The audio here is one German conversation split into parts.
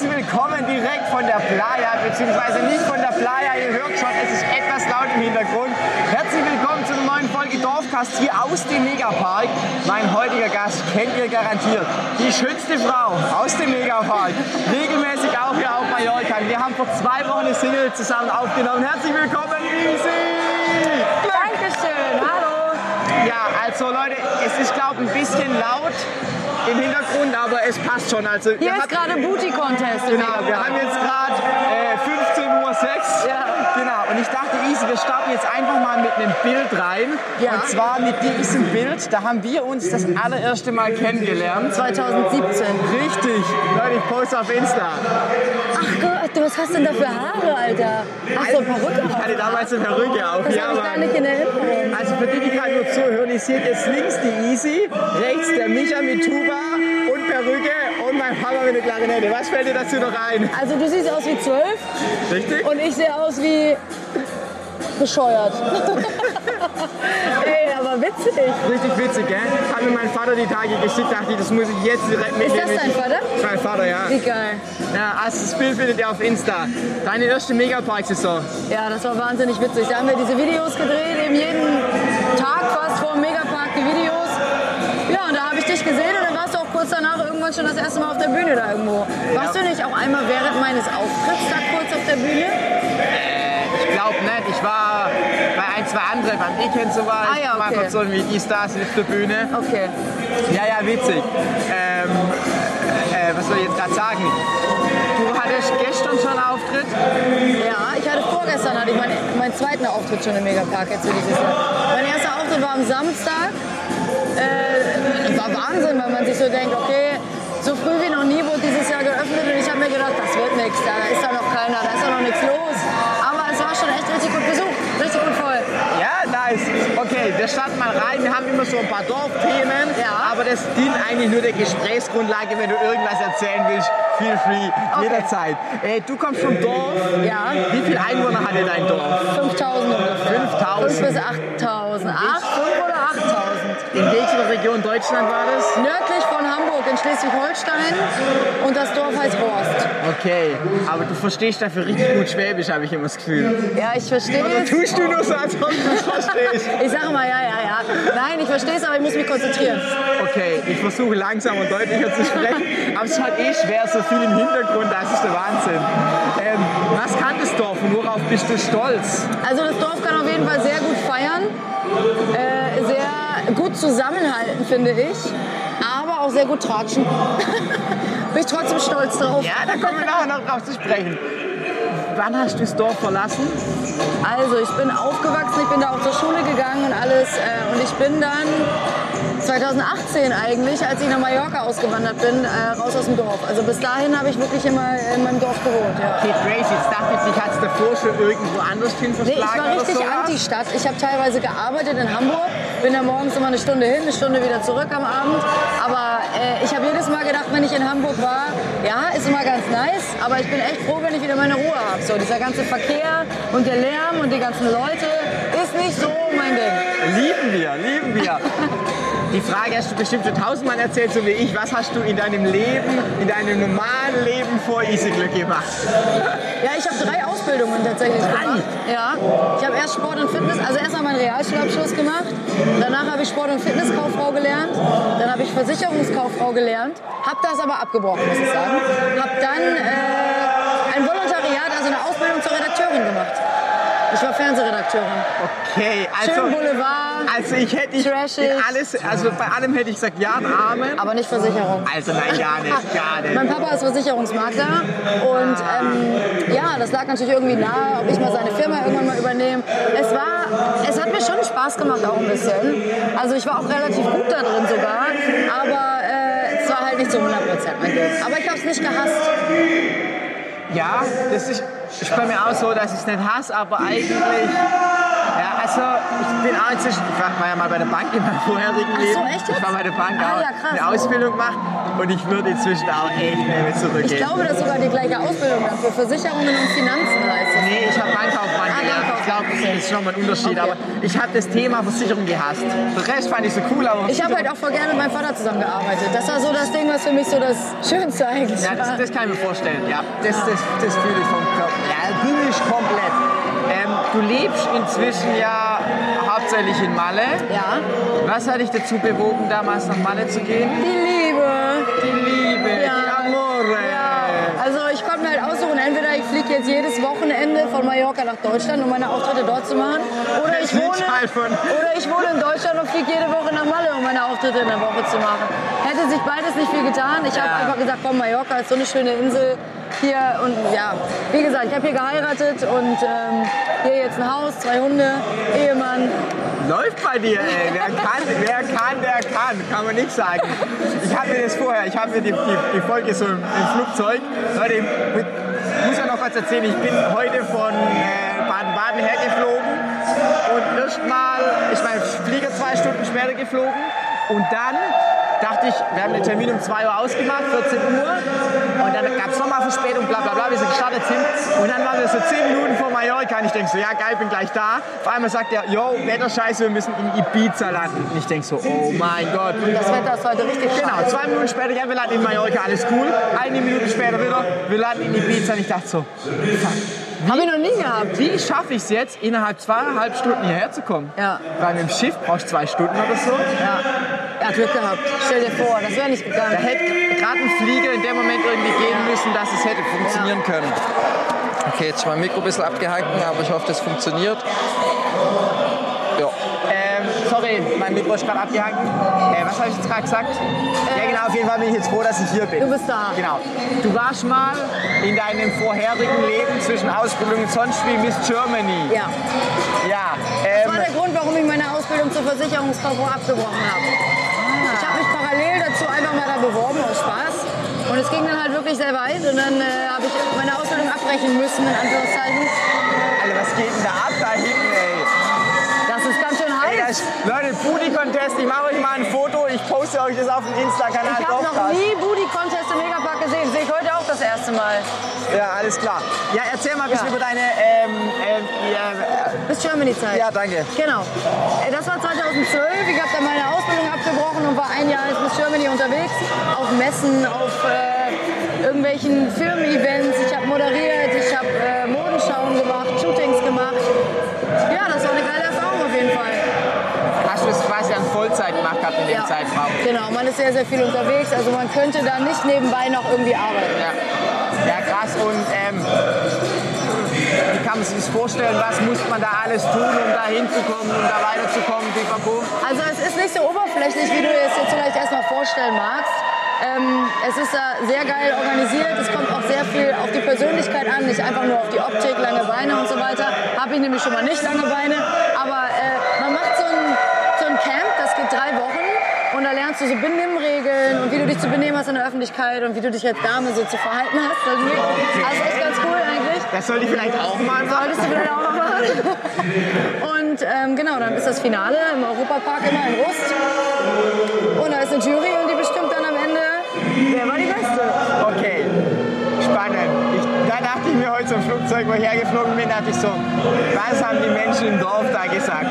herzlich willkommen direkt von der Playa, beziehungsweise nicht von der Playa. Ihr hört schon, es ist etwas laut im Hintergrund. Herzlich willkommen zu einer neuen Folge Dorfcast hier aus dem Megapark. Mein heutiger Gast kennt ihr garantiert. Die schönste Frau aus dem Megapark. Regelmäßig auch hier auf Mallorca. Wir haben vor zwei Wochen eine Single zusammen aufgenommen. Herzlich willkommen, Easy! Dankeschön, hallo. Ja, also Leute, es ist glaube ich ein bisschen laut im Hintergrund, aber es passt schon. Also, Hier ist gerade Booty Contest. im Genau, wir haben jetzt gerade äh, 15.06 Uhr. Ja. Genau, und ich dachte, Easy, wir starten jetzt einfach mal mit einem Bild rein. Ja. Und zwar mit diesem Bild, da haben wir uns das allererste Mal kennengelernt. 2017. Richtig, Leute, ich poste auf Insta. Ach Gott, du, was hast du denn da für Haare, Alter? Hast du eine Perücke Ich auf? hatte damals eine Perücke auf. Das ja, habe ich gar nicht in Erinnerung. Also für die, die gerade nur zuhören, ich sehe jetzt links die Easy, rechts der Micha mit Tuba und Perücke und mein Papa mit der Klarinette. Was fällt dir dazu noch ein? Also du siehst aus wie zwölf Richtig? und ich sehe aus wie bescheuert. Ey, aber witzig. Richtig witzig, gell? Hat mir mein Vater die Tage geschickt, dachte ich, das muss ich jetzt direkt mitnehmen. das dein Vater? Mein Vater, ja. Wie geil. ja. Also das Bild findet ihr auf Insta. Deine erste Megapark-Saison. Ja, das war wahnsinnig witzig. Da haben wir diese Videos gedreht, eben jeden Tag fast vor dem Megapark die Videos. Ja, und da habe ich dich gesehen kurz danach irgendwann schon das erste Mal auf der Bühne da irgendwo. Warst du nicht auch einmal während meines Auftritts da kurz auf der Bühne? Ich glaube nicht. Ich war bei ein, zwei anderen, beim Weekend so war. Ah, ja, Ich war okay. einfach so wie die Stars auf der Bühne. Okay. Ja, ja, witzig. Ähm, äh, was soll ich jetzt gerade sagen? Du hattest gestern schon einen Auftritt. Ja, ich hatte vorgestern hatte ich meinen, meinen zweiten Auftritt schon im Megapark jetzt für dieses Jahr. Mein erster Auftritt war am Samstag. Äh, war Wahnsinn, weil man sich so denkt, okay, so früh wie noch nie wurde dieses Jahr geöffnet und ich habe mir gedacht, das wird nichts, da ist da noch keiner, da ist da noch nichts los. Aber es war schon echt richtig gut besucht, richtig gut voll. Ja, nice. Okay, wir starten mal rein. Wir haben immer so ein paar Dorfthemen, Ja. aber das dient eigentlich nur der Gesprächsgrundlage, wenn du irgendwas erzählen willst. Feel free, jederzeit. Äh, du kommst vom Dorf. Ja. Wie viele Einwohner hatte dein Dorf? 5000 ungefähr. 5000. 5 bis 8000. 8, 5 oder 8000. In welcher Region Deutschland war das? Nördlich von Hamburg in Schleswig-Holstein und das Dorf heißt Horst. Okay, aber du verstehst dafür richtig gut Schwäbisch, habe ich immer das Gefühl. Ja, ich verstehe Oder es. tust du nur so, als ob du es verstehst? Ich sage mal ja, ja, ja. Nein, ich verstehe es, aber ich muss mich konzentrieren. Okay, ich versuche langsam und deutlicher zu sprechen, aber es ist halt eh schwer, so viel im Hintergrund, das ist der Wahnsinn. Ähm, was kann das Dorf und worauf bist du stolz? Also das Dorf kann auf jeden Fall sehr gut feiern, äh, gut zusammenhalten, finde ich, aber auch sehr gut tratschen. Bin ich trotzdem stolz drauf. Ja, da kommen wir nachher noch drauf zu sprechen. Wann hast du das Dorf verlassen? Also ich bin aufgewachsen, ich bin da auch zur Schule gegangen und alles äh, und ich bin dann 2018 eigentlich, als ich nach Mallorca ausgewandert bin, äh, raus aus dem Dorf. Also bis dahin habe ich wirklich immer in meinem Dorf gewohnt. Ja. Okay, crazy. Jetzt dachte ich, dich hat es davor schon irgendwo anders hin Nee, ich verschlagen war richtig. Anti-Stadt. Ich habe teilweise gearbeitet in Hamburg, bin da morgens immer eine Stunde hin, eine Stunde wieder zurück am Abend. Aber äh, ich habe jedes Mal gedacht, wenn ich in Hamburg war, ja, ist immer ganz nice, aber ich bin echt froh, wenn ich wieder meine Ruhe habe. So, dieser ganze Verkehr und der Lärm und die ganzen Leute ist nicht so mein Ding. Lieben wir, lieben wir. Die Frage hast du bestimmt schon tausendmal erzählt, so wie ich. Was hast du in deinem Leben, in deinem normalen Leben vor Easy Glück gemacht? Ja, ich habe drei Ausbildungen tatsächlich gemacht. Ja, ich habe erst Sport und Fitness, also erst mal meinen Realschulabschluss gemacht. Danach habe ich Sport- und Fitnesskauffrau gelernt. Dann habe ich Versicherungskauffrau gelernt. Habe das aber abgebrochen, muss ich sagen. Habe dann äh, ein Volontariat, also eine Ausbildung zur Redakteurin gemacht. Ich war Fernsehredakteurin. Okay, also, Schön Boulevard, also ich hätte Trashig. in alles, also bei allem hätte ich gesagt ja Amen. aber nicht Versicherung. Also nein, gar nicht, gar nicht. Mein Papa ist Versicherungsmakler und ähm, ja, das lag natürlich irgendwie nahe, ob ich mal seine Firma irgendwann mal übernehme. Es war, es hat mir schon Spaß gemacht auch ein bisschen. Also ich war auch relativ gut da drin sogar, aber äh, es war halt nicht zu 100 Prozent mein Ding. Aber ich habe es nicht gehasst. Ja, das ist, ist bei mir auch so, dass ich es nicht hasse, aber eigentlich Ja, also ich bin auch inzwischen, ich war ja mal bei der Bank in meinem vorherigen Ach so, Leben. echt jetzt? Ich war bei der Bank Ah, auch ja, krass. eine Ausbildung gemacht und ich würde inzwischen auch echt nicht mehr zurückgehen. Ich glaube, das ist sogar die gleiche Ausbildung dann für Versicherungen und Finanzen heißt es. Nee, ich habe Bankkaufmann Ah, gelernt. Ich glaube, das ist schon mal ein Unterschied. Okay. Aber ich habe das Thema Versicherung gehasst. Den Rest fand ich so cool, aber Ich habe halt auch voll gerne mit meinem Vater zusammengearbeitet. Das war so das Ding, was für mich so das Schönste eigentlich Ja, das, war. das kann ich mir vorstellen. Ja, das, das, das fühle ich vom Körper. Ja, fühle ich komplett. Ähm, du lebst inzwischen ja hauptsächlich in Malle. Ja, Was hat dich dazu bewogen, damals nach Malle zu gehen? die Liebe. Die Liebe, Ja. die Amore. Ja, also ich konnte mir halt aussuchen, entweder ich fliege jetzt jedes Wochenende von Mallorca nach Deutschland, um meine Auftritte dort zu machen, oder ich wohne, oder ich wohne in Deutschland und fliege jede Woche nach Malle, um meine Auftritte in der Woche zu machen. Hätte sich beides nicht viel getan. Ich habe einfach gesagt, komm, Mallorca ist so eine schöne Insel hier und ja, wie gesagt, ich habe hier geheiratet und ähm, hier jetzt ein Haus, zwei Hunde, Ehemann. Läuft bei dir, ey. Wer kann, wer kann, der kann. Kann man nicht sagen. Ich hatte das vorher. Ich habe mir die, die, die Folge so im, im Flugzeug. Leute, ich muss ja noch was erzählen. Ich bin heute von äh, Baden-Baden hergeflogen. Und erst mal, ich meine, Flieger zwei Stunden später geflogen. Und dann dachte ich, wir haben den Termin um 2 Uhr ausgemacht, 14 Uhr. Und dann gab es nochmal Verspätung, bla bla bla, wir gestartet sind. Und dann waren wir so 10 Minuten vor Mallorca und ich denke so, ja geil, bin gleich da. Vor allem sagt er, yo, Wetter scheiße, wir müssen in Ibiza landen. Und ich denke so, oh mein Gott. Das Wetter ist heute richtig Genau, scheiße. zwei Minuten später, ja, wir landen in Mallorca, alles cool. Eine Minute später wieder, wir landen in Ibiza und ich dachte so, Habe ich noch nie gehabt. wie schaffe ich es jetzt, innerhalb zweieinhalb Stunden hierher zu kommen? Ja. Weil mit dem Schiff brauchst du zwei Stunden oder so. Ja. Hat Glück gehabt. Stell dir vor, das wäre nicht Da gegangen. hätte gerade ein Flieger in dem Moment irgendwie gehen müssen, dass es hätte funktionieren können. Okay, jetzt ist mein Mikro ein bisschen abgehangen, aber ich hoffe, das funktioniert. Ja. Ähm, sorry, mein Mikro ist gerade abgehangen. Äh, was habe ich jetzt gerade gesagt? ja, genau, auf jeden Fall bin ich jetzt froh, dass ich hier bin. Du bist da. Genau. Du warst mal in deinem vorherigen Leben zwischen Ausbildung und sonst wie Miss Germany. Ja. Ja. Das war Ähm, der Grund, warum ich meine Ausbildung zur Versicherungskauffrau abgebrochen habe. Ich habe mich parallel dazu einfach mal da beworben aus Spaß. Und es wirklich sehr weit. Und dann äh, habe ich meine Ausbildung abbrechen müssen, in Anführungszeichen. Alter, was geht denn da ab da hinten, ey? Das ist ganz schön ey heiß. das, Leute, Booty Contest, ich mache euch mal ein Foto, ich poste euch das auf dem Insta-Kanal. Ich habe noch nie Booty Contest im Megapark gesehen. Sehe ich heute auch das erste Mal. Ja, alles klar. Ja, erzähl mal ein bisschen Ja. über deine. Ähm, ähm, ja, Bis Germany-Zeit. ja, danke. Genau. Äh, Das war 2012. Ich habe dann meine Ausbildung abgebrochen und war ein Jahr als Miss Germany unterwegs. Auf Messen, auf äh, irgendwelchen Firmen-Events. Ich habe moderiert, ich habe äh, Modenschauen gemacht, Shootings gemacht. Ja, das war eine geile Erfahrung auf jeden Fall. Hast du das quasi an Vollzeit gemacht gehabt in dem Ja. Zeitraum? Genau, man ist sehr, sehr viel unterwegs. Also man könnte da nicht nebenbei noch irgendwie arbeiten. Ja. Ja, krass. Und ähm, wie kann man sich das vorstellen? Was muss man da alles tun, um da hinzukommen, um da weiterzukommen? Pipapo? Also es ist nicht so oberflächlich, wie du es jetzt vielleicht erstmal vorstellen magst. Ähm, es ist da sehr geil organisiert. Es kommt auch sehr viel auf die Persönlichkeit an, nicht einfach nur auf die Optik, lange Beine und so weiter. Habe ich nämlich schon mal nicht lange Beine. Aber äh, man macht so ein, so ein Camp, das geht drei Wochen. Und da lernst du so Benimmregeln und wie du dich zu benehmen hast in der Öffentlichkeit und wie du dich als Dame so zu verhalten hast. irgendwie. Also echt ganz cool eigentlich. Das sollte ich vielleicht auch mal machen. Solltest du vielleicht auch noch machen. Und ähm, genau, dann ist das Finale im Europapark immer in Rust. Und da ist eine Jury und die bestimmt dann am Ende, wer war die Beste. Okay, spannend. Ich, da dachte ich mir heute im Flugzeug, wo ich hergeflogen bin, dachte ich so, was haben die Menschen im Dorf da gesagt?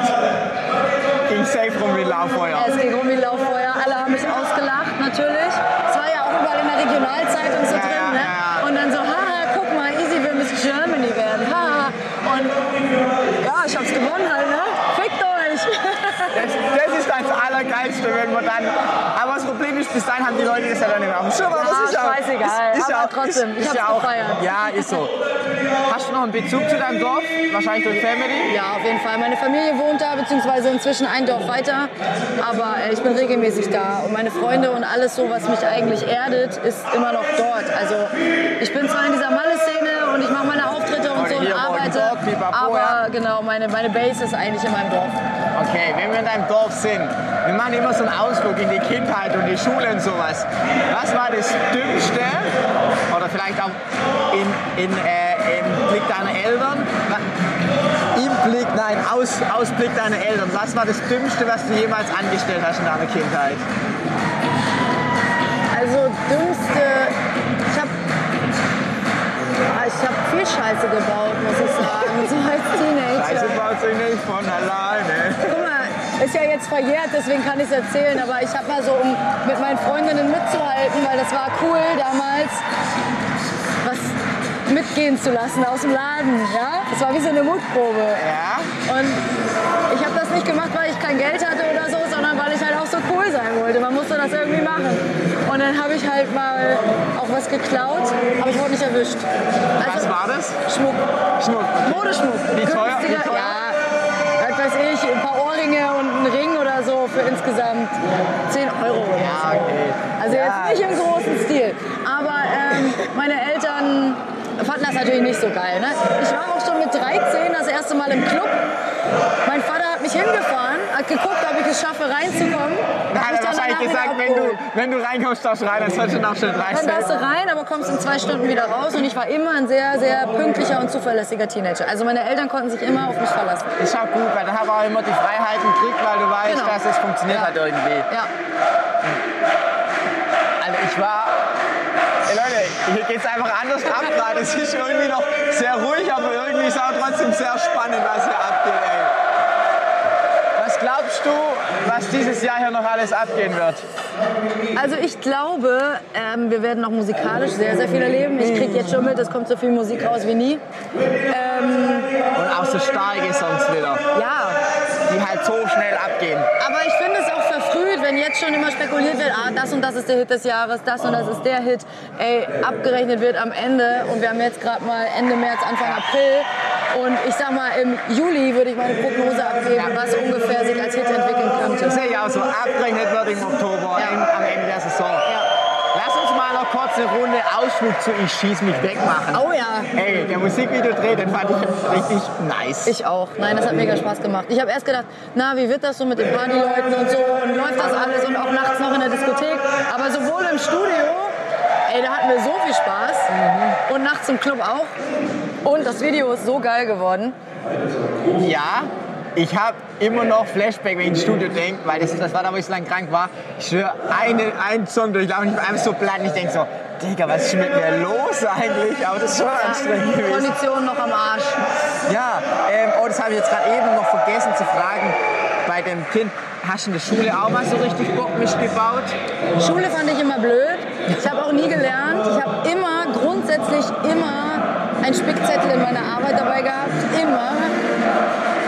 Ging safe rum wie Lauffeuer. Es ging um die Lauffeuer, alle haben mich ausgelacht, natürlich. Es war ja auch überall in der Regionalzeitung so Ja, drin. ja, Ne? ja. Und dann so, haha, guck mal, Easy will Miss Germany werden. Haha. Und ja, ich hab's gewonnen halt, ne? Fickt euch! Das, das ist das Allergeilste, wenn man dann. Aber das Problem ist, bis dahin haben die Leute das ja dann nicht mehr auf dem Schirm. Aber Ja, das ist ja auch, scheißegal. Ist, ist ja Aber auch, trotzdem, ist, ich ist hab's ja auch, gefeiert. Ja, ist so. Hast du noch einen Bezug zu deinem Dorf? Wahrscheinlich durch Family? Ja, auf jeden Fall. Meine Familie wohnt da, beziehungsweise inzwischen ein Dorf weiter. Aber äh, ich bin regelmäßig da. Und meine Freunde und alles so, was mich eigentlich erdet, ist immer noch dort. Also ich bin zwar in dieser Malle-Szene und ich mache meine Auftritte und Oder so und hier, morgen arbeite. dort, pipapo, ja. Aber genau, meine, meine Base ist eigentlich in meinem Dorf. Okay, wenn wir in deinem Dorf sind, wir machen immer so einen Ausflug in die Kindheit und die Schule und sowas. Was war das Dümmste oder vielleicht auch in, in, äh, im Blick deiner Eltern. Im Blick, nein, aus, Ausblick deiner Eltern. Was war das Dümmste, was du jemals angestellt hast in deiner Kindheit? Also dümmste, ich hab viel Scheiße gebaut, muss ich sagen, so als Teenager. Scheiße baut sich nicht von alleine. Guck mal, ist ja jetzt verjährt, deswegen kann ich es erzählen, aber ich habe mal so, um mit meinen Freundinnen mitzuhalten, weil das war cool damals, was mitgehen zu lassen aus dem Laden, ja? Das war wie so eine Mutprobe. Ja? Und ich habe das nicht gemacht, weil ich kein Geld hatte oder so, sondern weil ich halt auch so cool sein wollte. Man musste das irgendwie machen. Und dann habe ich halt mal auch was geklaut, aber ich wurde nicht erwischt. Was war das? Schmuck. Schmuck. Modeschmuck. Wie teuer? Wie teuer? Ja, was weiß ich, ein paar Ohrringe und ein Ring oder so für insgesamt 10 Euro. Ja, okay. Also Ja. jetzt nicht im großen Stil. Aber ähm, meine Eltern fanden das natürlich nicht so geil. Ne? Ich war auch schon mit 13 das erste Mal im Club. Mein Vater hat mich hingefahren, geguckt, ob ich es schaffe, reinzukommen. Da hat er wahrscheinlich gesagt, wenn du, wenn du reinkommst, darfst du rein, dann sollst du noch schnell Dann darfst du 30 rein, aber kommst in zwei Stunden wieder raus. Und ich war immer ein sehr, sehr pünktlicher und zuverlässiger Teenager. Also meine Eltern konnten sich immer auf mich verlassen. Ist auch gut, weil dann haben wir auch immer die Freiheiten gekriegt, weil du weißt, Genau. dass es funktioniert Ja. hat irgendwie. Ja. Also ich war. Ey Leute, hier geht's einfach anders ab gerade. Es ist irgendwie noch sehr ruhig, aber irgendwie ist auch trotzdem sehr spannend, was hier abgeht, ey. Was glaubst du, was dieses Jahr hier noch alles abgehen wird? Also ich glaube, ähm, wir werden noch musikalisch sehr, sehr viel erleben. Ich kriege jetzt schon mit, es kommt so viel Musik raus wie nie. Ähm, Und auch so starke Songs wieder, ja, die halt so schnell abgehen. aber ich finde es auch verfrüht, wenn jetzt schon immer spekuliert wird, ah, das und das ist der Hit des Jahres, das und das ist der Hit. Ey, abgerechnet wird am Ende und wir haben jetzt gerade mal Ende März, Anfang April. Und ich sag mal, im Juli würde ich meine Prognose abgeben, was ungefähr sich als Hit entwickeln könnte. Das sehe ich auch so. Abgerechnet wird im Oktober, im- am Ende der Saison. Lass uns mal noch kurz eine Runde Ausflug zu Ich schieß mich weg machen. Oh ja, Ey, der Musikvideodreh, den fand ich richtig nice. Ich auch. Nein, das hat mega Spaß gemacht. Ich habe erst gedacht, na, wie wird das so mit den Partyleuten und so und läuft das alles und auch nachts noch in der Diskothek. Aber sowohl im Studio, ey, da hatten wir so viel Spaß und nachts im Club auch. Und das Video ist so geil geworden. Ja, ich habe immer noch Flashback, wenn ich ins Studio denke, weil das, das war da, wo ich so lange krank war. Ich schwöre, eine, einen Song durchlaufen, ich war einfach so platt und ich denke so, Digga, was ist mit mir los eigentlich? Aber das ist schon anstrengend gewesen. Kondition noch am Arsch. Ja, ähm, oh, das habe ich jetzt gerade eben noch vergessen zu fragen bei dem Kind. Hast du in der Schule auch mal so richtig Bockmisch gebaut? Schule fand ich immer blöd. Ich habe auch nie gelernt. Ich habe immer, grundsätzlich immer einen Spickzettel in meiner Arbeit dabei gehabt. Immer.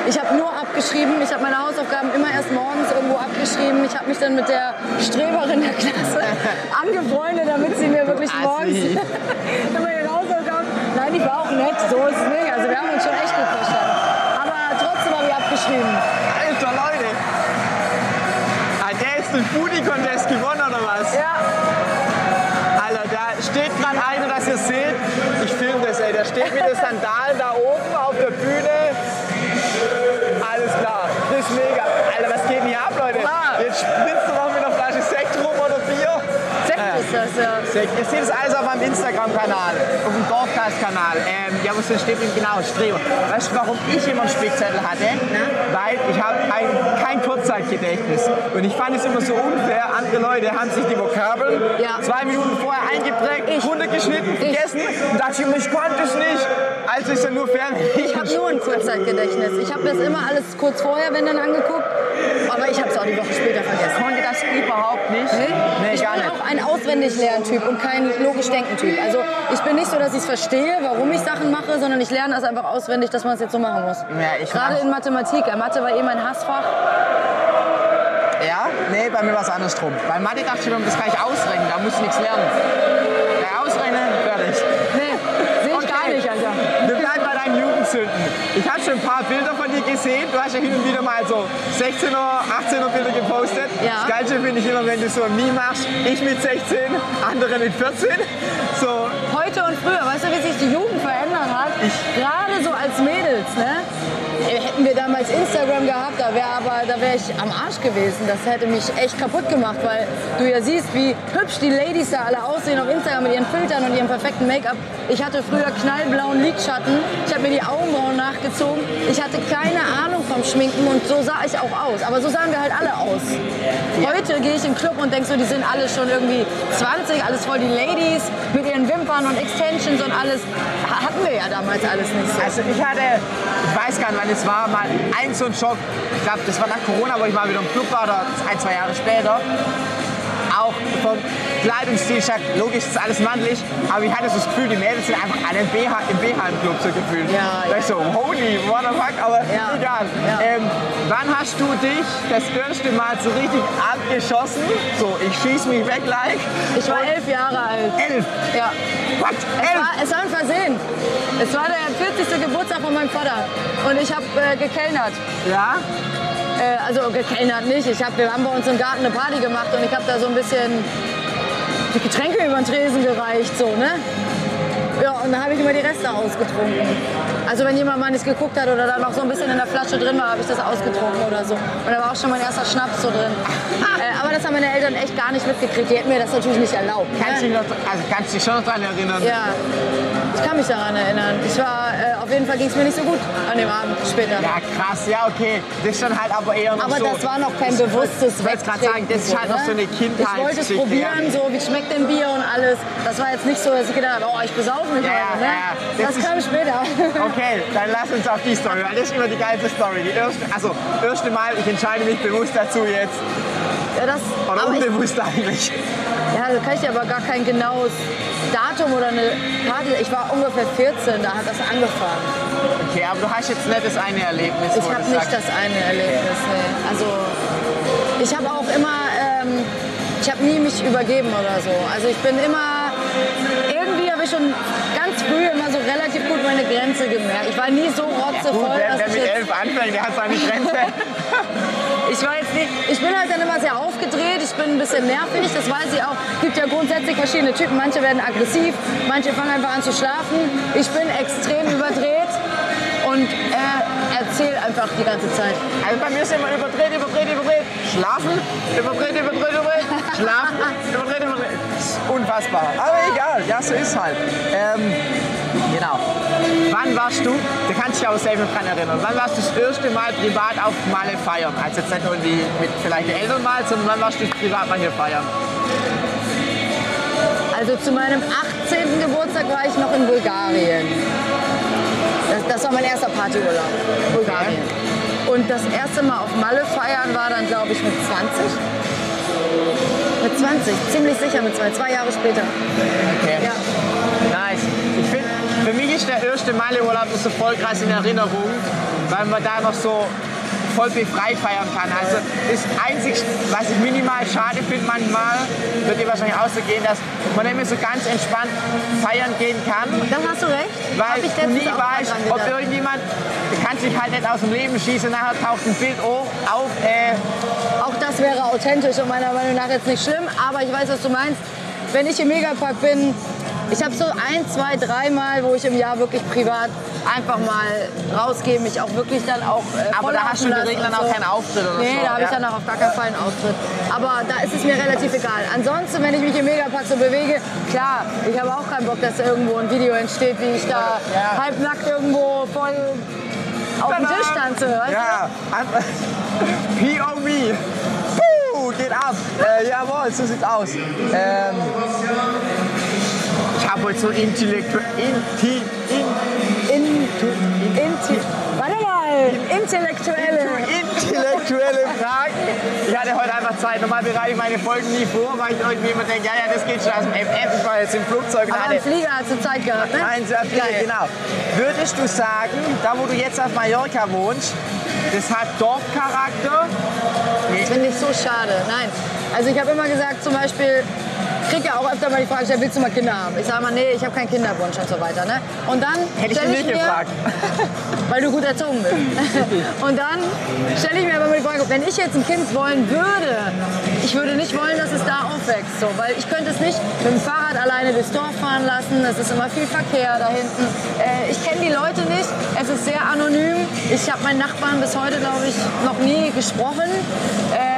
Ich habe nur abgeschrieben. Ich habe meine Hausaufgaben immer erst morgens irgendwo abgeschrieben. Ich habe mich dann mit der Streberin der Klasse angefreundet, damit sie mir wirklich morgens Assi. immer ihre Hausaufgaben... Nein, ich war auch nett. So ist es nicht. Also wir haben uns schon echt gut verstanden. Aber trotzdem habe ich abgeschrieben. Alter, Leute! Hat der jetzt den Foodie-Contest gewonnen oder was? Ja. Alter, da steht gerade einer, das ihr seht. Ich filme. Der steht mit den Sandalen da oben auf der Bühne. Alles klar. Das ist mega. Alter, was geht denn hier ab, Leute? Ah. Jetzt spritzt du noch mit einer Flasche Sekt rum oder Bier. Sekt Ja. ist das, ja. Sekt. Ihr seht es alles auf meinem Instagram-Kanal, auf dem Dorfcast-Kanal. Ähm, ja, wo steht denn genau? Streber. Weißt du, warum ich immer einen Spickzettel hatte? Weil ich habe ein, kein Kurzzeitgedächtnis. Und ich fand es immer so unfair. Andere Leute haben sich die Vokabeln Ja. zwei Minuten vorher eingeprägt, Ich. runtergeschnitten, vergessen. Und dachte ich, ich konnte es nicht. Also ist ja nur fair. wenn Ich habe nur ein Kurzzeitgedächtnis. Ich habe das immer alles kurz vorher, wenn dann angeguckt. Aber ich habe es auch die Woche später vergessen. konnte das überhaupt nicht. Nee, ich gar bin nicht. auch ein Auswendiglernen-Typ und kein logisch-denken-Typ. Also ich bin nicht so, dass ich es verstehe, warum ich Sachen mache, sondern ich lerne das einfach auswendig, dass man es jetzt so machen muss. Ja, ich Gerade in Mathematik. Mathe war eh mein Hassfach. Ja? Nee, bei mir war es andersrum. Bei Mathe dachte ich das kann ich ausrechnen, da muss ich nichts lernen. Ja, ausrechnen, fertig. Nee, sehe ich gar Okay. nicht, Alter. Wir bleiben Jugendsünden. Ich habe schon ein paar Bilder von dir gesehen. Du hast ja hin und wieder mal so 16er, 18er Bilder gepostet. Ja. Das Geilste finde ich immer, wenn du so ein Meme machst. Ich mit 16, andere mit 14. So, Heute und früher, weißt du, wie sich die Jugend Hätten wir damals Instagram gehabt, da wäre aber da wäre ich am Arsch gewesen. Das hätte mich echt kaputt gemacht, weil du ja siehst, wie hübsch die Ladies da alle aussehen auf Instagram mit ihren Filtern und ihrem perfekten Make-up. Ich hatte früher knallblauen Lidschatten, ich habe mir die Augenbrauen nachgezogen. Ich hatte keine Ahnung vom Schminken und so sah ich auch aus. Aber so sahen wir halt alle aus. Heute gehe ich in den Club und denke so, die sind alle schon irgendwie 20, alles voll die Ladies mit ihren Wimpern und Extensions und alles. Ha- Hatten wir ja damals alles nicht so. Also ich hatte, ich weiß gar nicht, wann es war, mal ein so ein Schock. Ich glaube, das war nach Corona, wo ich mal wieder im Club war, oder ein, zwei Jahre später. Auch vom Kleidungsstil, logisch ist alles männlich, aber ich hatte so das Gefühl, die Mädels sind einfach alle im BH, im BH im Club so gefühlt. Ja, da ich so, holy, what the fuck, aber Ja. egal. Ja. Ähm, wann hast du dich das erste Mal so richtig abgeschossen? So, ich schieß mich weg like. Ich war elf Jahre alt. Elf. Ja. What? Es Elf? war, es war ein Versehen. Es war der 40. Geburtstag von meinem Vater. Und ich habe äh, gekellnert. Ja? Äh, also gekellnert nicht. Ich hab, wir haben bei uns im Garten eine Party gemacht und ich habe da so ein bisschen die Getränke über den Tresen gereicht. So, ne? Ja, und dann habe ich immer die Reste ausgetrunken. Also wenn jemand mal nicht geguckt hat oder da noch so ein bisschen in der Flasche drin war, habe ich das ausgetrunken oder so. Und da war auch schon mein erster Schnaps so drin. Äh, aber das haben meine Eltern echt gar nicht mitgekriegt. Die hätten mir das natürlich nicht erlaubt. Kannst du ne? dich, noch, also kannst du dich schon noch daran erinnern? Ja, ich kann mich daran erinnern. Ich war, äh, auf jeden Fall ging es mir nicht so gut an dem Abend später. Ja, krass, ja, okay. Das ist dann halt aber eher noch Aber so. das war noch kein bewusstes Ich wollte gerade sagen, das ist halt noch so eine Ich wollte es probieren, ja. so wie schmeckt denn Bier und alles. Das war jetzt nicht so, dass ich gedacht habe, oh, ich besaufe mich Ja, heute. Ne? ja. Das, Das kam später. Okay, dann lass uns auf die Story, weil das ist immer die geilste Story. Die erste, also, erste Mal, ich entscheide mich bewusst dazu jetzt. Ja, das, Oder aber ich, unbewusst eigentlich. ja, da kann ich dir aber gar kein genaues Datum oder eine Party. Ich war ungefähr 14, da hat das angefangen. Okay, aber du hast jetzt nicht das eine Erlebnis, Ich habe nicht das eine Erlebnis. Nee. Also ich habe auch immer, ähm, ich habe nie mich übergeben oder so. Also ich bin immer, habe ich schon ganz früh immer so relativ gut meine Grenze gemerkt. Ich war nie so Gut, rotzevoll, wer, dass wer ich mit elf anfängt, der hat seine Grenze. ich war jetzt nicht, ich bin halt dann immer sehr aufgedreht, ich bin ein bisschen nervig, das weiß ich auch. Es gibt ja grundsätzlich verschiedene Typen, manche werden aggressiv, manche fangen einfach an zu schlafen. Ich bin extrem überdreht und äh, einfach die ganze Zeit. Also bei mir ist immer überdreht, überdreht, überdreht. Schlafen, überdreht, überdreht, überdreht. Schlafen, überdreht, überdreht. Unfassbar. Aber egal, ja, so ist halt. Ähm, genau. Wann warst du, da kannst du dich auch selber dran erinnern, wann warst du das erste Mal privat auf Malle feiern? Also jetzt nicht irgendwie mit vielleicht den Eltern mal, sondern wann warst du privat mal hier feiern? Also zu meinem 18. Geburtstag war ich noch in Bulgarien. Das, das war mein erster Partyurlaub. Bulgarien. Und das erste Mal auf Malle feiern war dann, glaube ich, mit 20. Mit 20, ziemlich sicher mit 20, zwei Jahre später. Okay. Ja. Nice. Ich finde, für mich ist der erste so voll krass in Erinnerung, weil man da noch so voll befreit feiern kann. Also das Einzige, was ich minimal schade finde manchmal, wird dir wahrscheinlich auch so gehen, dass man mehr so ganz entspannt feiern gehen kann. Das hast du recht. Weil ich du nie weißt, ob irgendjemand, du kannst dich halt nicht aus dem Leben schießen, nachher taucht ein Bild auf, auf äh, Auch das wäre authentisch und meiner Meinung nach jetzt nicht schlimm, aber ich weiß, was du meinst. Wenn ich im Megapark bin, ich habe so ein, zwei, dreimal, wo ich im Jahr wirklich privat einfach mal rausgehe, mich auch wirklich dann auch äh, Aber da hast du in der Regel dann auch keinen Auftritt oder nee, so, da habe ich ja. dann auch auf gar keinen Fall einen Auftritt. Aber da ist es mir relativ egal. Ansonsten, wenn ich mich im Megapark so bewege, klar, ich habe auch keinen Bock, dass irgendwo ein Video entsteht, wie ich da Ja. halbnackt irgendwo voll auf dem! Tisch tanze. Weißt Ja, POV. Puh, geht ab. Äh, jawohl, so sieht's aus. Ähm, ich habe heute so intellektuell. Inti? In, inti, warte mal, intellektuelle. intellektuelle Fragen. Ich hatte heute einfach Zeit. Normal bereite ich meine Folgen nie vor, weil ich irgendwie immer denke, ja, ja, das geht schon aus dem FF. Ich war jetzt im Flugzeug Aber hatte am Flieger hat sie Zeit gehabt, ne? Nein, sehr Geil. genau. Würdest du sagen, da wo du jetzt auf Mallorca wohnst, das hat Dorfcharakter? Das finde ich so schade. Nein. Also ich habe immer gesagt, zum Beispiel, kriege ja auch öfter mal die Frage gestellt, willst du mal Kinder haben? Ich sage mal, nee, ich habe keinen Kinderwunsch und so weiter. Ne? Und dann Hätte ich dich nicht mir, gefragt. Weil du gut erzogen bist. und dann stelle ich mir aber mal die Frage, wenn ich jetzt ein Kind wollen würde, ich würde nicht wollen, dass es da aufwächst. So, weil ich könnte es nicht mit dem Fahrrad alleine durchs Dorf fahren lassen. Es ist immer viel Verkehr da hinten. Äh, ich kenne die Leute nicht. Es ist sehr anonym. Ich habe meinen Nachbarn bis heute, glaube ich, noch nie gesprochen. Äh,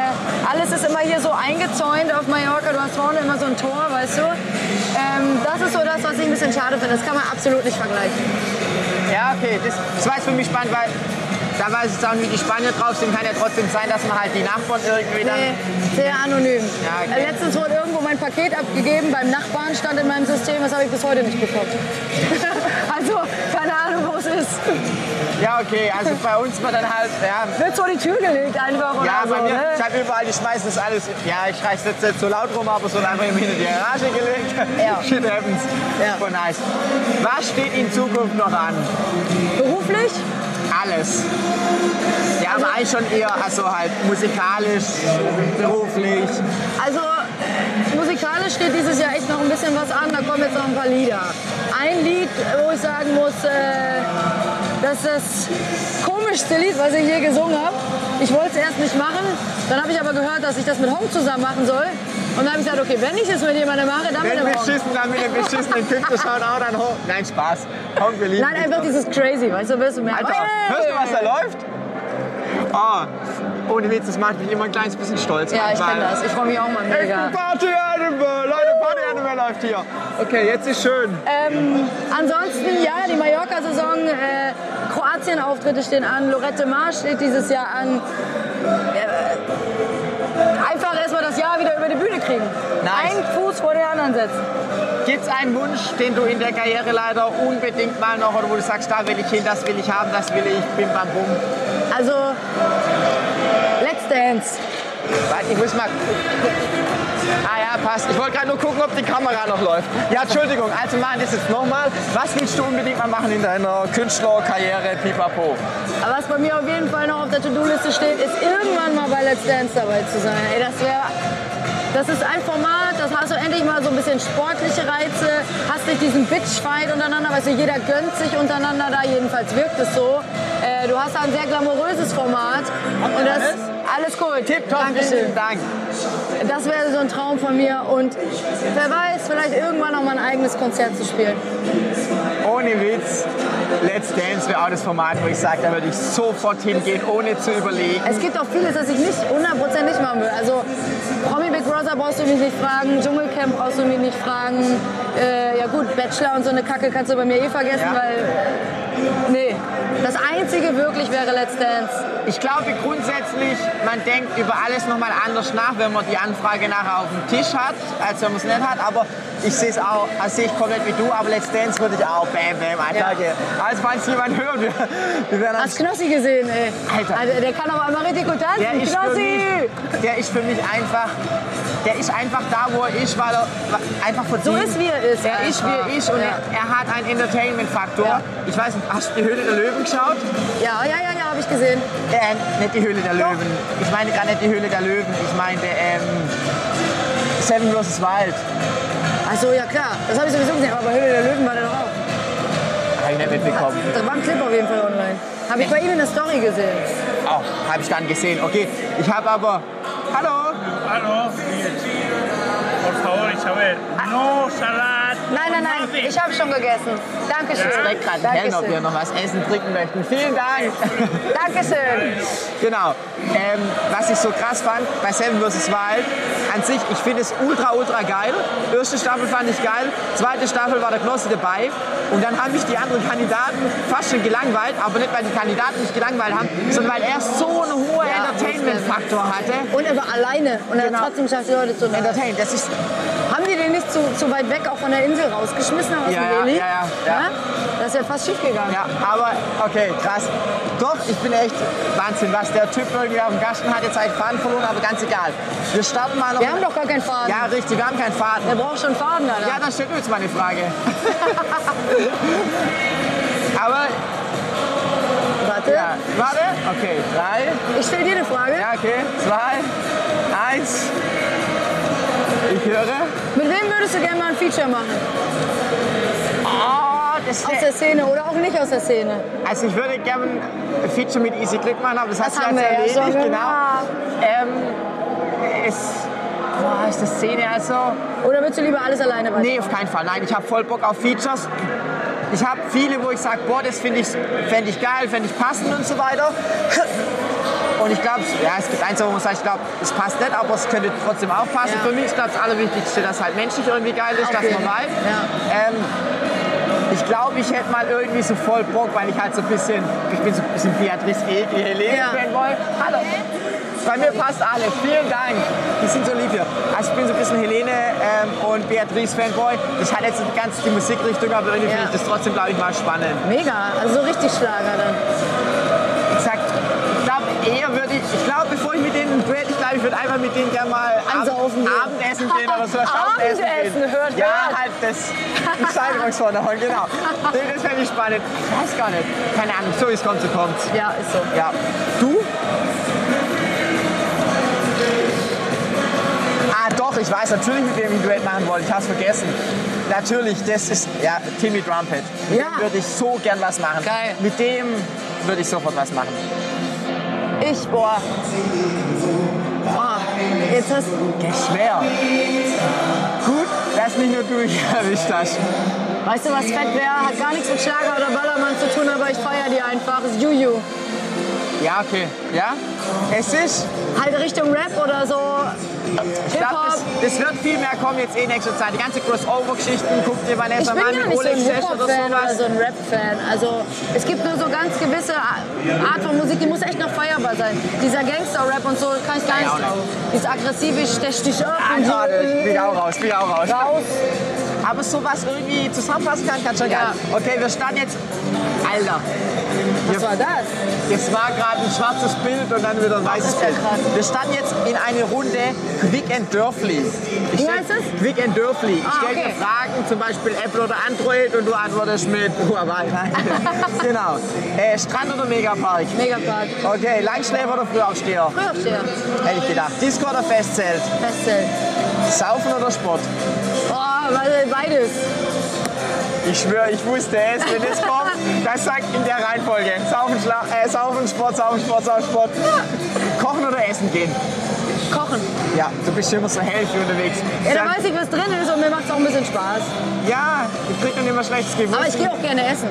alles ist immer hier so eingezäunt auf Mallorca. Du hast vorne immer so ein Tor, weißt du. Ähm, das ist so das, was ich ein bisschen schade finde. Das kann man absolut nicht vergleichen. Ja, okay, das, das war jetzt für mich spannend, weil da weiß ich jetzt auch nicht, wie die Spanier drauf sind. Kann ja trotzdem sein, dass man halt die Nachbarn irgendwie dann. Nee, sehr anonym. Ja, okay. Äh, Letztens wurde irgendwo mein Paket abgegeben, beim Nachbarn stand in meinem System, das habe ich bis heute nicht bekommen. also, keine Ahnung, wo es ist. Ja, okay, also bei uns war dann halt, ja. Wird vor die Tür gelegt einfach oder Ja, so. bei mir, ne? ich habe überall, die schmeißen das alles, ja, ich reiß jetzt nicht so laut rum, aber es wird einfach in die Garage gelegt. Ja. Shit happens. Ja. Voll nice. Was steht in Zukunft noch an? Beruflich? Alles. Ja, aber eigentlich schon eher, also halt musikalisch, beruflich. Also musikalisch steht dieses Jahr echt noch ein bisschen was an. Da kommen jetzt noch ein paar Lieder. Ein Lied, wo ich sagen muss, äh, das ist das komischste Lied, was ich je gesungen habe. Ich wollte es erst nicht machen. Dann habe ich aber gehört, dass ich das mit Hong zusammen machen soll. Und dann habe ich gesagt, okay, wenn ich es mit jemandem mache, dann mit Den dem Hong. beschissen, dann mit dem beschissenen Künstler schauen auch dann hoch. Nein, Spaß. Komm, wir lieben Nein, einfach doch. dieses Crazy, weißt du, willst du mehr? Alter, hörst du, was da läuft? Oh, ohne Witz, das macht mich immer ein kleines bisschen stolz. Ja, ich kenne das. Ich freue mich auch mal mega. Party Animal läuft hier. Okay, jetzt ist schön. Ähm, ansonsten, ja, die Mallorca-Saison, äh, Kroatien-Auftritte stehen an, Lorette Mar steht dieses Jahr an. Äh, einfach erstmal das Jahr wieder über die Bühne kriegen. Nice. Einen Fuß vor den anderen setzen. Gibt es einen Wunsch, den du in der Karriere leider unbedingt mal noch, oder wo du sagst, da will ich hin, das will ich haben, das will ich, bim bam bum. Also, Let's Dance. Warte, ich muss mal. Ah ja, passt. Ich wollte gerade nur gucken, ob die Kamera noch läuft. Ja, Entschuldigung, also machen wir das jetzt nochmal. Was willst du unbedingt mal machen in deiner Künstlerkarriere, pipapo? Aber was bei mir auf jeden Fall noch auf der To-Do-Liste steht, ist irgendwann mal bei Let's Dance dabei zu sein. Ey, das wäre. Das ist ein Format, das hast du endlich mal so ein bisschen sportliche Reize, hast nicht diesen Bitch-Fight untereinander, weißt du, jeder gönnt sich untereinander da, jedenfalls wirkt es so. Äh, du hast da ein sehr glamouröses Format. Und das, alles? cool. Tipptopp, Dankeschön. Dank. Das wäre so ein Traum von mir. Und wer weiß, vielleicht irgendwann noch mal ein eigenes Konzert zu spielen. Ohne Witz, Let's Dance wäre auch das Format, wo ich sage, da würde ich sofort hingehen, ohne zu überlegen. Es gibt auch vieles, das ich nicht 100% nicht machen will. Also Promi Big Brother brauchst du mich nicht fragen, Dschungelcamp brauchst du mich nicht fragen. Äh, ja gut, Bachelor und so eine Kacke kannst du bei mir eh vergessen, Ja. weil... Nee, das Einzige wirklich wäre Let's Dance. Ich glaube grundsätzlich, man denkt über alles nochmal anders nach, wenn man die Anfrage nachher auf dem Tisch hat, als wenn man es nicht hat. Aber ich sehe es auch, also sehe ich komplett wie du, aber Let's Dance würde ich auch bam, bam, Alter. Ja. Also falls jemand hört, wir, wir werden Hast Knossi gesehen, ey? Alter. Also, der kann aber einmal richtig gut tanzen. der ist, Knossi! mich, der ist für mich einfach, der ist einfach da, wo er ist, weil er einfach verdient. So ist, wie er ist Er ist, wie er ist und Ja. er, er hat einen Entertainment-Faktor. Ja. Ich weiß nicht, hast du die Höhle der Löwen geschaut? Ja, ja, ja, ja, habe ich gesehen. Äh, nicht die Höhle der Löwen. Ich meine gar nicht die Höhle der Löwen. Ich meinte ähm, Seven vs. Wild. Achso, ja klar, das habe ich sowieso gesehen, aber bei Höhle der Löwen war der doch auch. Habe ich nicht mitbekommen. Da war ein Clip auf jeden Fall online. Habe ich bei ihm in der Story gesehen. Auch, habe ich dann gesehen. Okay, ich habe aber... Hallo? Hallo, por favor, Isabel, no salad. Nein, nein, nein, ich habe schon gegessen. Dankeschön. Ich frage gerade Kellner, ob wir Dankeschön. noch was essen, trinken möchten. Vielen Dank. Dankeschön. Genau. Ähm, was ich so krass fand bei Seven vs. Wild, an sich, ich finde es ultra, ultra geil. Erste Staffel fand ich geil, zweite Staffel war der Knossi dabei. Und dann haben mich die anderen Kandidaten fast schon gelangweilt, aber nicht, weil die Kandidaten mich gelangweilt haben, sondern weil er so einen hohen Ja, Entertainment-Faktor hatte. Und er war alleine und er Genau. hat trotzdem geschafft, die Leute zu unterhalten. Entertain, das ist, Haben die den nicht zu, zu weit weg auch von der Insel rausgeschmissen aus Ja, dem ja, Heli? ja, ja, ja. Das ist ja fast schief gegangen. ja, aber okay, krass. Doch, ich bin echt Wahnsinn, was der Typ irgendwie auf dem Gasten hat. Jetzt ich Faden verloren, aber ganz egal. Wir starten mal noch. Wir haben doch gar keinen Faden. ja, richtig, wir haben keinen Faden. Der braucht schon Faden, Alter. Ja, dann stellt mir jetzt mal eine Frage. Aber, Warte, ja, warte. Okay, drei. ich stelle dir eine Frage. Ja, okay. Zwei, eins. Ich höre. Mit wem würdest du gerne mal ein Feature machen? Oh, das Aus der Szene oder auch nicht aus der Szene? also ich würde gerne ein Feature mit Easy Glück machen, aber das, hat Das sich haben jetzt wir ja erledigt. schon genau. Ähm, es, boah, ist das Szene also... Oder würdest du lieber alles alleine machen? Nee, auf keinen Fall. Nein, ich habe voll Bock auf Features. Ich habe viele, wo ich sage, boah, das finde ich, fänd ich geil, fände ich passend und so weiter. Und ich glaube, ja, es gibt eins, wo man sagt, ich glaube, es passt nicht, aber es könnte trotzdem auch passen. Ja. Für mich ist das Allerwichtigste, dass halt menschlich irgendwie geil ist, Auf dass man weiß. Ja. Ähm, ich glaube, ich hätte mal irgendwie so voll Bock, weil ich halt so ein bisschen, ich bin so ein bisschen Beatrice Egli, Helene Ja. Fanboy. Hallo. Bei mir passt alles. Vielen Dank. Die sind so lieb hier. Also ich bin so ein bisschen Helene ähm, und Beatrice Fanboy. Das hat jetzt nicht ganz die Musikrichtung, aber irgendwie Ja. finde ich das trotzdem, glaube ich, mal spannend. Mega, also so richtig Schlager dann. Ich sag, ich glaube eher würde ich, ich glaube, bevor ich mit denen ein Duett, ich glaube, ich würde einfach mit denen gerne mal Ab- Ansaufen gehen. Abendessen gehen oder so. Abendessen Abendessen, gehen. hört, Ja, halt das Steigerungsvorderhorn, genau. Das fände ich spannend. Ich weiß gar nicht. Keine Ahnung, so wie es kommt, so kommt Ja, ist so. Ja. Du? Ah, doch, ich weiß natürlich, mit wem ich ein Duett machen wollte. Ich habe es vergessen. Natürlich, das ist ja, Timmy Drumpet. Mit Ja. dem würde ich so gern was machen. Geil. Mit dem würde ich sofort was machen. Ich, boah. Boah, jetzt hast Schwer. Gut, dass nicht nur du mich erwischt hast. Weißt du, was fett wäre? Hat gar nichts mit Schlager oder Ballermann zu tun, aber ich feiere die einfach. Ist Juju. Ja, okay. Ja? Es ist, Halt Richtung Rap oder so. Ich glaube, das, das wird viel mehr kommen jetzt eh nächste Zeit. Die ganze Crossover-Geschichten, guck dir Ich Vanessa bin mal mit nicht so Sesh oder Hip-Hop-Fan oder sowas. so ein Rap-Fan. Also es gibt nur so ganz gewisse Art von Musik, die muss echt noch feierbar sein. Dieser Gangster-Rap und so kann ich gar nicht drauf. Dieses aggressiv, ich stech dich ab. Ah, und so. gerade, bin ich auch raus, bin auch raus. Raus. Aber sowas irgendwie zusammenfassen kann, kann schon Ja. geil. Okay, wir standen jetzt. Alter, Was war das? das war gerade ein schwarzes Bild und dann wieder ein weißes ja Bild. krass. Wir standen jetzt in eine Runde Quick and Dörfli. Ich Wie heißt es? Quick and Dörfli. Ich Ah, stelle okay. dir Fragen, zum Beispiel Apple oder Android und du antwortest mit Huawei. Genau. Äh, Strand oder Megapark? Megapark. Okay, Langschläfer oder Frühaufsteher? Frühaufsteher. Hätte ich gedacht. Disco oder Festzelt? Festzelt. Saufen oder Sport? Oh, beides. Ich schwöre, ich wusste es, wenn es kommt, das sagt in der Reihenfolge. Saufen, Schla äh, Saufen, Sport, Saufen, Sport, Saufen, Sport. Kochen oder essen gehen? Kochen. Ja, du bist immer so healthy unterwegs. Ja, da weiß ich, was drin ist und mir macht es auch ein bisschen Spaß. ja, ich krieg dann immer schlechtes Gewissen. Aber ich gehe auch gerne essen.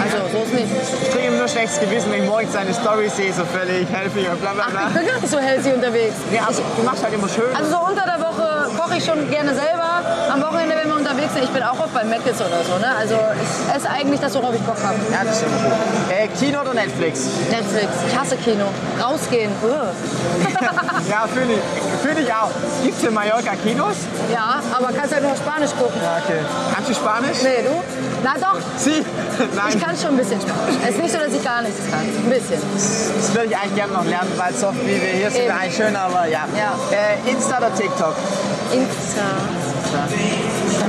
Also, so ist nicht. Ich kriege immer nur schlechtes Gewissen, wenn ich morgens deine Story sehe, so völlig healthy und bla bla Ach, bla. ich bin gar nicht so healthy unterwegs. Nee, also, du machst halt immer schön. Also so unter der Woche koche ich schon gerne selber. Am Wochenende, unterwegs sind, ich bin auch oft bei Mc's oder so. Ne? Also ich esse eigentlich das, worauf ich Bock habe. ja, das ist immer gut. Äh, Kino oder Netflix? Netflix. Ich hasse Kino. Rausgehen. Ja, fühle ich. Fühl ich auch. Gibt es in Mallorca Kinos? Ja, aber kannst halt nur Spanisch gucken. Ja, okay. Kannst du Spanisch? Nee, du? Na doch. Sie? Ich Nein. kann schon ein bisschen Spanisch. Es ist nicht so, dass ich gar nichts kann. Ein bisschen. Das würde ich eigentlich gerne noch lernen, weil so oft wie wir hier sind, Eben. eigentlich schön, aber ja. Ja. Äh, Insta oder TikTok? Insta. Bei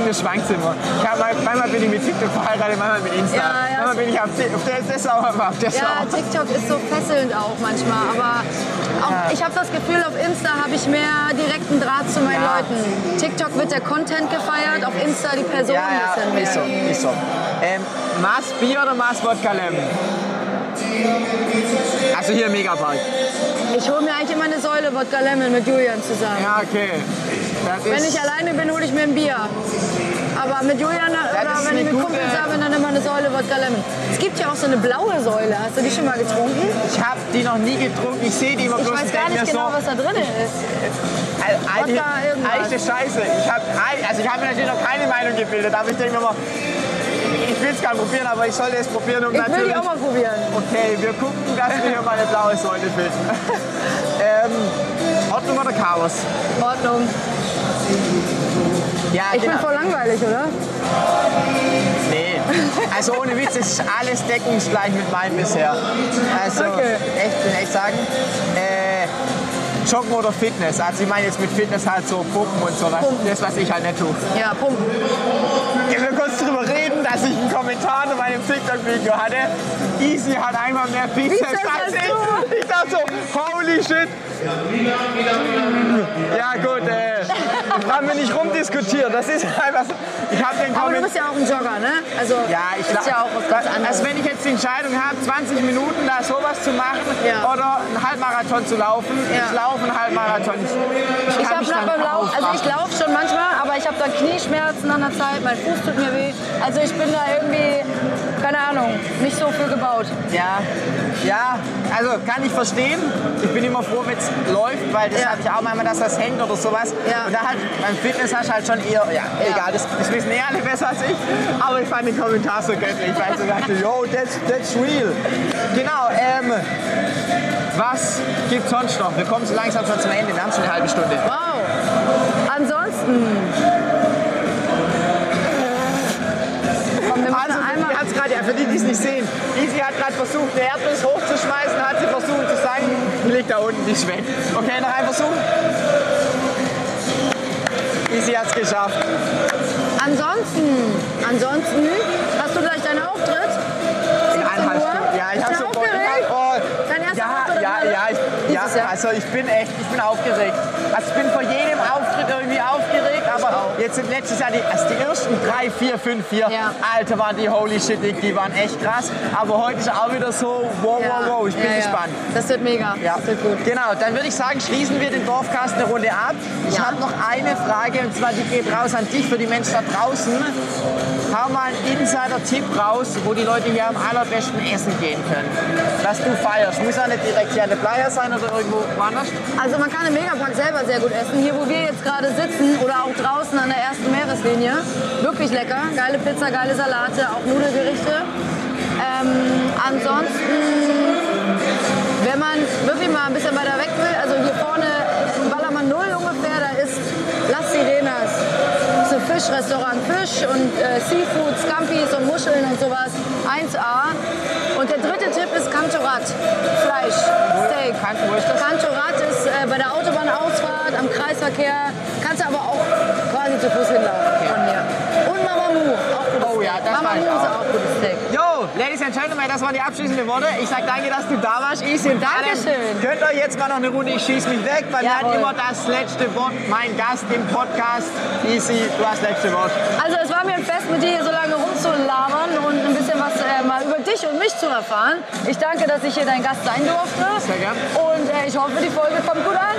mir schwankt immer. Ich hab, mal- manchmal bin ich mit TikTok verheiratet, manchmal mit Insta. Ja, ja, manchmal bin ich auf, auf der sauer, aber auf der Ja. TikTok ist so fesselnd auch manchmal, aber auch, ich habe das Gefühl, auf Insta habe ich mehr direkten Draht zu meinen Ja. Leuten. TikTok wird der Content gefeiert, auf Insta die Person Ja, ein bisschen ja, mehr. ist so, ist so. Ähm, Maß Bier oder Maß Wodka Lemon? Also hier im Megapark. Ich hole mir eigentlich immer eine Säule Wodka Lemon mit Julian zusammen. Ja, okay. Das Wenn ich alleine bin, hole ich mir ein Bier. Aber mit Julian oder wenn ich mit Kumpels habe, dann immer eine Säule Wodka Lemon. Es gibt ja auch so eine blaue Säule. Hast du die schon mal getrunken? ich habe die noch nie getrunken. Ich sehe die immer Ich bloß weiß und gar nicht genau, so, was da drin ist. Al- eigentlich, Wodka irgendwas. eigentlich eine Scheiße. Ich habe also ich hab mir natürlich noch keine Meinung gebildet, aber ich denke mir mal, ich will es gar nicht probieren, aber ich sollte es probieren, um Ich will natürlich... die auch mal probieren. Okay, wir gucken, dass wir hier mal eine blaue Säule finden. ähm, Ordnung oder Chaos? Ordnung. Ja, Ich genau. bin voll langweilig, oder? Nee, also ohne Witz, es ist alles deckungsgleich mit meinem bisher. Also, Okay. echt, will echt sagen. Äh, Joggen oder Fitness? Also ich meine jetzt mit Fitness halt so Pumpen und so, was, Pumpen. das was ich halt nicht tue. Ja, Pump. Ich will kurz drüber reden, dass ich einen Kommentar unter meinem TikTok-Video hatte. Easy hat einmal mehr Bizeps Bizeps als ich. du. Ich dachte so, holy shit. Ja gut, äh, haben wir nicht rumdiskutiert. Das ist einfach so. Ich habe den Aber du bist ja auch ein Jogger, ne? Also Ja, ich ist ja auch was ganz anderes. Also wenn ich jetzt die Entscheidung habe, 20 Minuten da sowas zu machen Ja. oder einen Halbmarathon zu laufen, Ja. ich laufe einen Halbmarathon. Ich, ich Ich habe nach beim Laufen, also ich laufe schon manchmal, aber ich habe dann Knieschmerzen an der Zeit, mein Fuß tut mir weh. Also ich bin da irgendwie, keine Ahnung, nicht so für gebaut. Ja, ja, also kann ich verstehen. Ich bin immer froh, wenn es läuft, weil das Ja. habe ich auch manchmal, dass das hängt oder sowas. Ja. Und da halt beim Fitness hast du halt schon eher, ja, egal, das, das wissen eh alle besser als ich. Aber ich fand den Kommentar so göttlich, weil ich so dachte, yo, that's, that's real. Genau, ähm, was gibt's sonst noch? Wir kommen so langsam schon zum Ende, wir haben schon eine halbe Stunde. Wow. Ansonsten. Also, einmal. hat's grad, ja, für die, die es nicht sehen, Easy hat gerade versucht, eine Erdnuss hochzuschmeißen, hat sie versucht zu sagen, die liegt da unten, die ist weg. Okay, noch ein Versuch. Easy hat's geschafft. Ansonsten, ansonsten, hast du gleich deinen Auftritt? 17 Eineinhalb Uhr? Stunden. Ja, ich habe so aufgeregt? oh, Dein erster ja, Auftritt ja, ja, ich, ja, also ich bin echt, ich bin aufgeregt. Also ich bin vor jedem jetzt sind letztes Jahr die, also die ersten drei, vier, fünf, vier, Ja. Alter, waren die holy shit, die, waren echt krass. Aber heute ist auch wieder so, wow, wow, wow, ich bin ja, ja. gespannt. Das wird mega. Ja, Das wird gut. genau. Dann würde ich sagen, schließen wir den Dorfcast eine Runde ab. Ich Ja. habe noch eine Frage und zwar die geht raus an dich für die Menschen da draußen. Hau mal einen Insider-Tipp raus, wo die Leute hier am allerbesten essen gehen können. Was du feierst. Muss ja nicht direkt hier an der Playa sein oder irgendwo woanders. Also man kann im Megapark selber sehr gut essen. Hier, wo wir jetzt gerade sitzen oder auch draußen Meereslinie. Wirklich lecker. Geile Pizza, geile Salate, auch Nudelgerichte. Ähm, ansonsten, wenn man wirklich mal ein bisschen weiter weg will, also hier vorne in Ballermann 0 ungefähr, da ist Las Sirenas. Das ist ein Fischrestaurant. Fisch und äh, Seafood, Scampis und Muscheln und sowas. 1A. Und der dritte Tipp ist Cantorat. Fleisch, Steak. Cantorat ist äh, bei der Autobahnausfahrt, am Kreisverkehr. Zu Fuß hinlaufen von hier. Und Mamamoo, auch gutes Oh ja, das war ich Mamamoo ist auch. gutes Steak. Yo, Ladies and Gentlemen, das waren die abschließenden Worte. Ich sag danke, dass du da warst. Easy und Dankeschön. Adam. Könnt ihr jetzt mal noch eine Runde Ich schieß mich weg, weil mir hat Jawohl. immer das letzte Wort. Mein Gast im Podcast. Easy, du hast das letzte Wort. Also es war mir ein Fest, mit dir hier so lange rumzulabern und ein bisschen was äh, mal über dich und mich zu erfahren. Ich danke, dass ich hier dein Gast sein durfte. Sehr gern. Und äh, ich hoffe, die Folge kommt gut an.